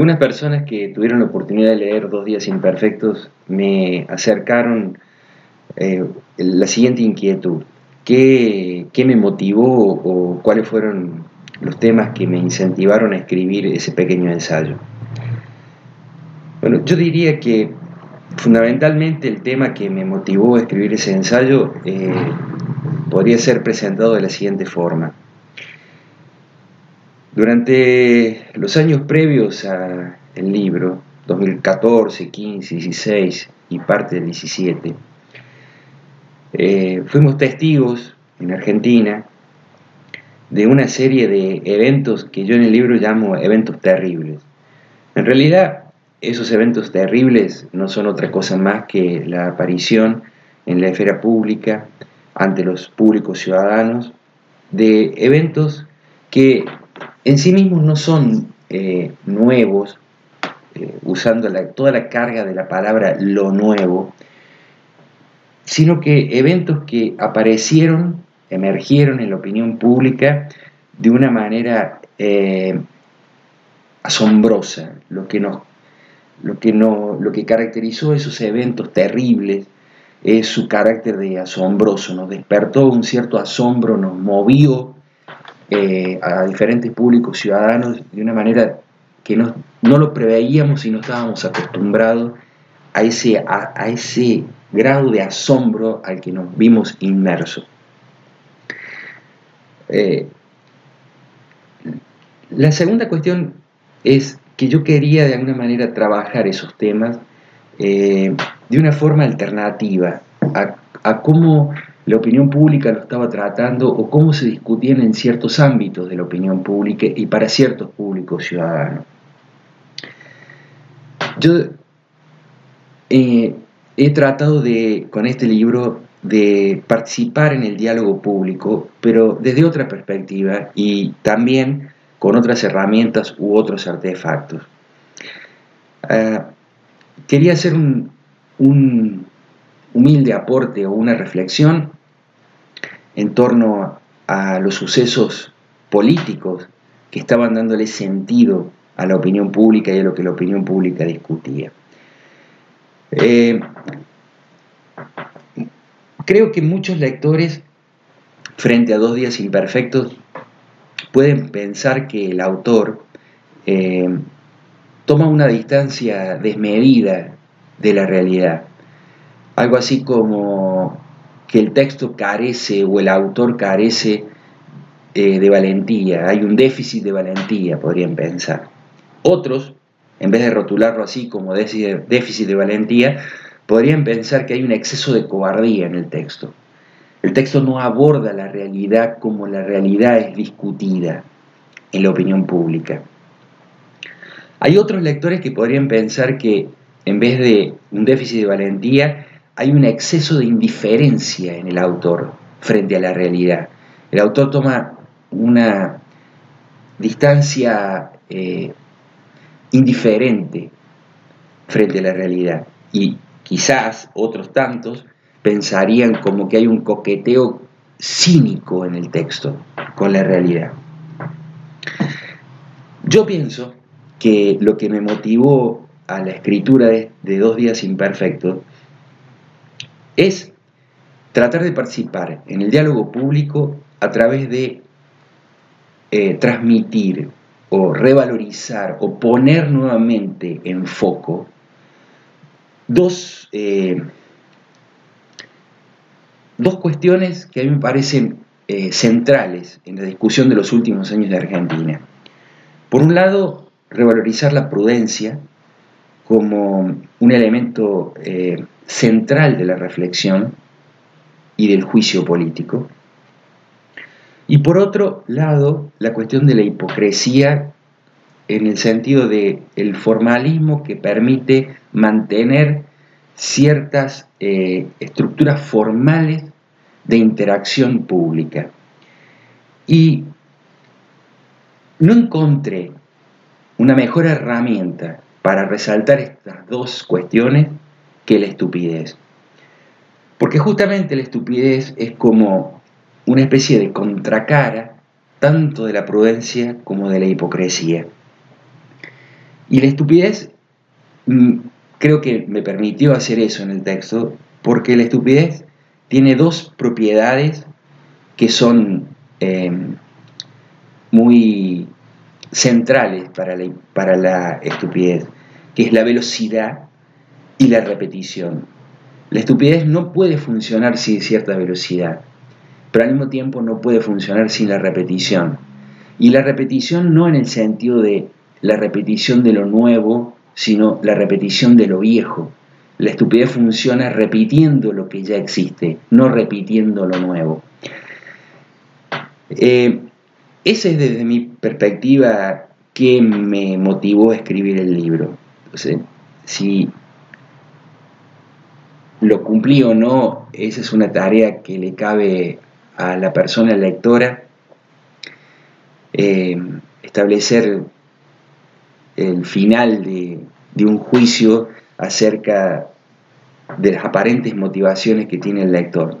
Algunas personas que tuvieron la oportunidad de leer Dos días imperfectos me acercaron eh, la siguiente inquietud. ¿Qué, ¿Qué, me motivó o cuáles fueron los temas que me incentivaron a escribir ese pequeño ensayo? Bueno, yo diría que fundamentalmente el tema que me motivó a escribir ese ensayo eh, podría ser presentado de la siguiente forma. Durante los años previos al libro, 2014, 15, 16 y parte del 17, eh, fuimos testigos en Argentina de una serie de eventos que yo en el libro llamo eventos terribles. En realidad, esos eventos terribles no son otra cosa más que la aparición en la esfera pública, ante los públicos ciudadanos, de eventos que en sí mismos no son eh, nuevos, eh, usando toda la carga de la palabra lo nuevo, sino que eventos que aparecieron, emergieron en la opinión pública de una manera eh, asombrosa, lo que, nos, lo, que no, lo que caracterizó esos eventos terribles es su carácter de asombroso, nos despertó un cierto asombro, nos movió eh, a diferentes públicos ciudadanos de una manera que no, lo preveíamos y no estábamos acostumbrados a ese, a, ese grado de asombro al que nos vimos inmersos. Eh, la segunda cuestión es que yo quería de alguna manera trabajar esos temas eh, de una forma alternativa a, a cómo la opinión pública lo estaba tratando o cómo se discutían en ciertos ámbitos de la opinión pública y para ciertos públicos ciudadanos. Yo eh, he tratado de, con este libro, de participar en el diálogo público, pero desde otra perspectiva y también con otras herramientas u otros artefactos. Ah, quería hacer un, un humilde aporte o una reflexión en torno a los sucesos políticos que estaban dándole sentido a la opinión pública y a lo que la opinión pública discutía. Eh, creo que muchos lectores, frente a dos días imperfectos, pueden pensar que el autor eh, toma una distancia desmedida de la realidad. Algo así como que el texto carece o el autor carece eh, de valentía, hay un déficit de valentía, podrían pensar. Otros, en vez de rotularlo así como déficit de valentía, podrían pensar que hay un exceso de cobardía en el texto. El texto no aborda la realidad como la realidad es discutida en la opinión pública. Hay otros lectores que podrían pensar que en vez de un déficit de valentía, hay un exceso de indiferencia en el autor frente a la realidad. El autor toma una distancia eh, indiferente frente a la realidad y quizás otros tantos pensarían como que hay un coqueteo cínico en el texto con la realidad. Yo pienso que lo que me motivó a la escritura de, de Dos días imperfectos es tratar de participar en el diálogo público a través de eh, transmitir o revalorizar o poner nuevamente en foco dos, eh, dos cuestiones que a mí me parecen eh, centrales en la discusión de los últimos años de Argentina. Por un lado, revalorizar la prudencia como un elemento central de la reflexión y del juicio político. Y por otro lado, la cuestión de la hipocresía en el sentido de formalismo que permite mantener ciertas eh, estructuras formales de interacción pública. Y no encontré una mejor herramienta para resaltar estas dos cuestiones que la estupidez. Porque justamente la estupidez es como una especie de contracara tanto de la prudencia como de la hipocresía. Y la estupidez mm, creo que me permitió hacer eso en el texto, porque la estupidez tiene dos propiedades que son em, muy centrales para la, para la estupidez, que es la velocidad y la repetición. La estupidez no puede funcionar sin cierta velocidad, pero al mismo tiempo no puede funcionar sin la repetición. Y la repetición no en el sentido de la repetición de lo nuevo, sino la repetición de lo viejo. La estupidez funciona repitiendo lo que ya existe, no repitiendo lo nuevo. Eh, esa es desde mi perspectiva que me motivó a escribir el libro. si lo cumplí o no, esa es una tarea que le cabe a la persona lectora. Eh, establecer el final de un juicio acerca de las aparentes motivaciones que tiene el lector.